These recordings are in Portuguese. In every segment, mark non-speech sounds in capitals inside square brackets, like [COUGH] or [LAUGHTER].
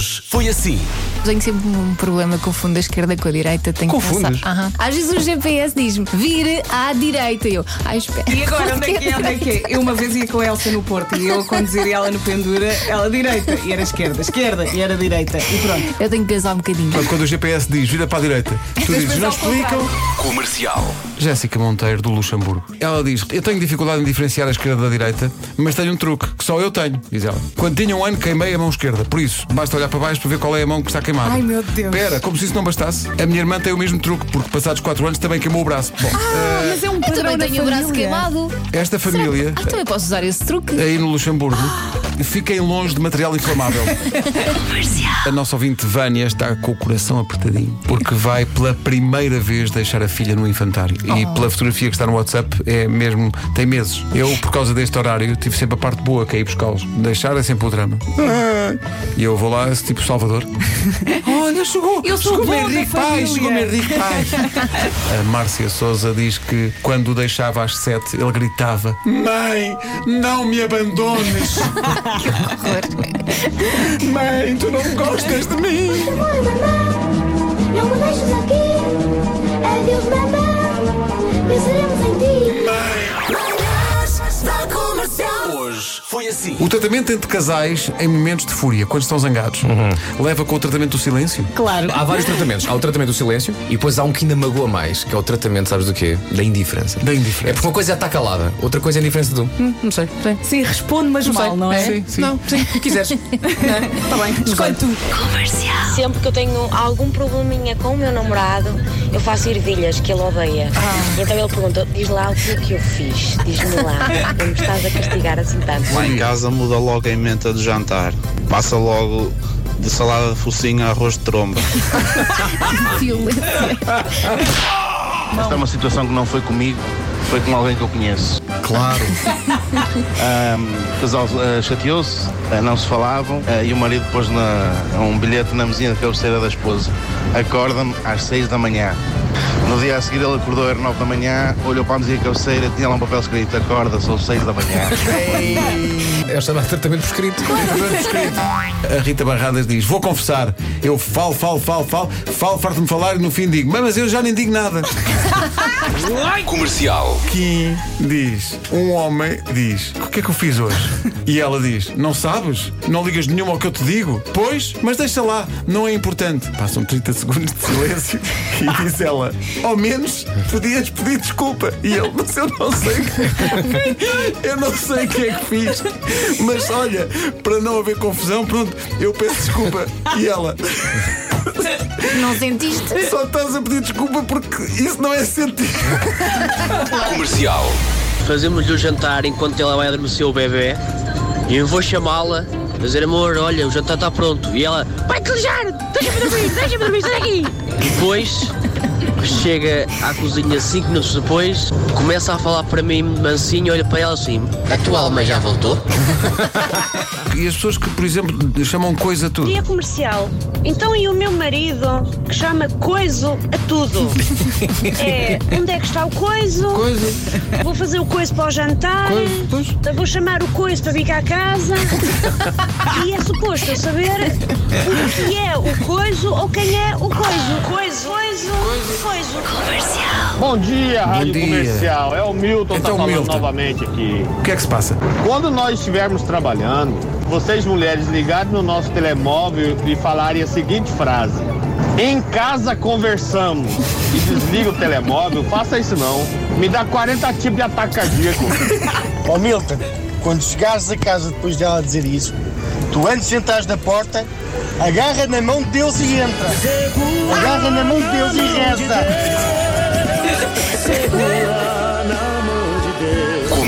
Hoje foi assim. Tenho sempre um problema, confundo a esquerda com a direita. Tenho que Confundes? pensar. Aham. Às vezes o GPS diz-me vire à direita. E eu, ai, espera. E agora, onde é que é? Onde é que é? [LAUGHS] Eu uma vez ia com a Elsa no Porto e eu a conduzir ela no pendura, ela direita e era esquerda, esquerda e era direita. E pronto. Eu tenho que pensar um bocadinho. Portanto, quando o GPS diz vira para a direita, tu dizes, não explicam. Comercial. Jéssica Monteiro, do Luxemburgo. Ela diz: Eu tenho dificuldade em diferenciar a esquerda da direita, mas tenho um truque que só eu tenho, diz ela. Quando tinha um ano, queimei a mão esquerda. Por isso, basta olhar para baixo para ver qual é a mão que está queimada. Ai, meu Deus. Espera, como se isso não bastasse, a minha irmã tem o mesmo truque, porque passados 4 anos também queimou o braço. Bom, Ah, mas é um Eu padrão também na tenho o braço família. queimado. esta família, Ah, também posso usar esse truque? aí no Luxemburgo, fiquem longe de material inflamável. A nossa ouvinte Vânia está com o coração apertadinho porque vai pela primeira vez deixar a filha no infantário. E pela fotografia que está no WhatsApp é mesmo. tem meses. Eu, por causa deste horário, tive sempre a parte boa que é ir buscá-los. Deixar é sempre o drama. E eu vou lá, tipo Salvador. [LAUGHS] Olha, chegou! Eu sou chegou Henrique Pai, família. chegou Henrique Pai. [LAUGHS] A Márcia Souza diz que quando o deixava às sete, ele gritava: Mãe, não me abandones! [LAUGHS] [LAUGHS] Mãe, tu não gostas de mim! Assim. O tratamento entre casais em momentos de fúria, quando estão zangados, leva com o tratamento do silêncio? Claro. Há vários tratamentos. Há o tratamento do silêncio e depois há um que ainda magoa mais, que é o tratamento, sabes do quê? Da indiferença. Da indiferença. É porque uma coisa já está calada, outra coisa é a indiferença do. Hum, não sei. sei. Sim, responde, mas mal, não é? Sim, sim. Não, sim, o [LAUGHS] que quiseres. Está [LAUGHS] bem. Escolhe tu. Sempre que eu tenho algum probleminha com o meu namorado, eu faço ervilhas que ele odeia. E então ele pergunta: diz lá o que é que eu fiz, diz-me lá, não me estás a castigar assim tanto. Lá em casa muda logo a emenda do jantar. Passa logo de salada de focinho a arroz de tromba. [LAUGHS] Violência. Esta é uma situação que não foi comigo, foi com alguém que eu conheço. Claro. [LAUGHS] o casal eh, chateou-se, eh, não se falavam eh, e o marido pôs na, um bilhete na mesinha de cabeceira da esposa. Acorda-me às 6 da manhã. No dia a seguir ele acordou às 9 da manhã, olhou para a mesinha de cabeceira, tinha lá um papel escrito, acorda, são 6 da manhã. É chamado tratamento por escrito. A Rita Barradas diz: Vou confessar, eu falo, falo, falo, falo, falo, farto-me falar e no fim digo: Mas eu já nem digo nada. Comercial. Kim diz: Um homem diz: O que é que eu fiz hoje? E ela diz: Não sabes? Não ligas nenhuma ao que eu te digo? Pois, mas deixa lá, não é importante. Passam 30 segundos de silêncio [LAUGHS] e diz ela: Ao menos podias pedir desculpa. E ele: Mas eu não sei. Eu não sei o que é que fiz. Mas olha, para não haver confusão, pronto, eu peço desculpa. E ela: Não sentiste? Só estás a pedir desculpa porque isso não é sentido. Comercial. Fazemos-lhe o jantar enquanto ela vai adormecer o bebê e eu vou chamá-la, dizer amor, olha, o jantar está pronto. E ela, vai calejar, deixa-me dormir, deixa-me dormir, sai daqui. Depois chega à cozinha cinco minutos depois, começa a falar para mim mansinho, olha para ela assim, a tua alma já voltou? [LAUGHS] E as pessoas que, por exemplo, chamam coisa a tudo. Dia comercial. Então e o meu marido, que chama coiso a tudo? [LAUGHS] É, onde é que está o coiso? Coisa, Vou fazer o coiso para o jantar. coisa, pois. Vou chamar o coiso para vir cá a casa. E é suposto eu saber o que é o coiso ou quem é o coiso. Coiso, coiso, coiso. Bom dia, Rádio dia. Comercial. É o Milton Então, tá falando Milton. novamente aqui. O que é que se passa? Quando nós estivermos trabalhando, vocês mulheres ligarem no nosso telemóvel e falarem a seguinte frase: Em casa conversamos e desliga o telemóvel, faça isso não. Me dá 40 tipos de ataque cardíaco. Ó [LAUGHS] Milton, quando chegares a casa depois dela dizer isso, tu antes de entrares na porta, agarra na mão de Deus e entra. Agarra na mão de Deus e reza.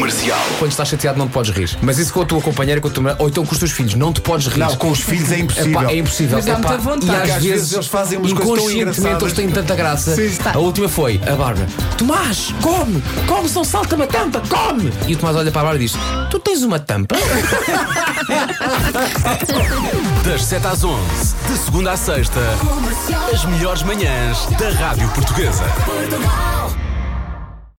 Comercial. Quando estás chateado não te podes rir. Mas isso com a tua companheira, com a tua ou então com os teus filhos, não te podes rir. Não, com os filhos é impossível. Epá, é impossível. Mas dá Epá, muita vontade. E às, às vezes eles fazem umas coisas tão inconscientemente engraçadas. eles têm tanta graça. Sim. A última foi a Bárbara: Tomás, come, come, só salta-me a tampa, come. E o Tomás olha para a Bárbara e diz: Tu tens uma tampa? [LAUGHS] Das 7 às 11, de segunda à sexta, as melhores manhãs da Rádio Portuguesa. Portugal.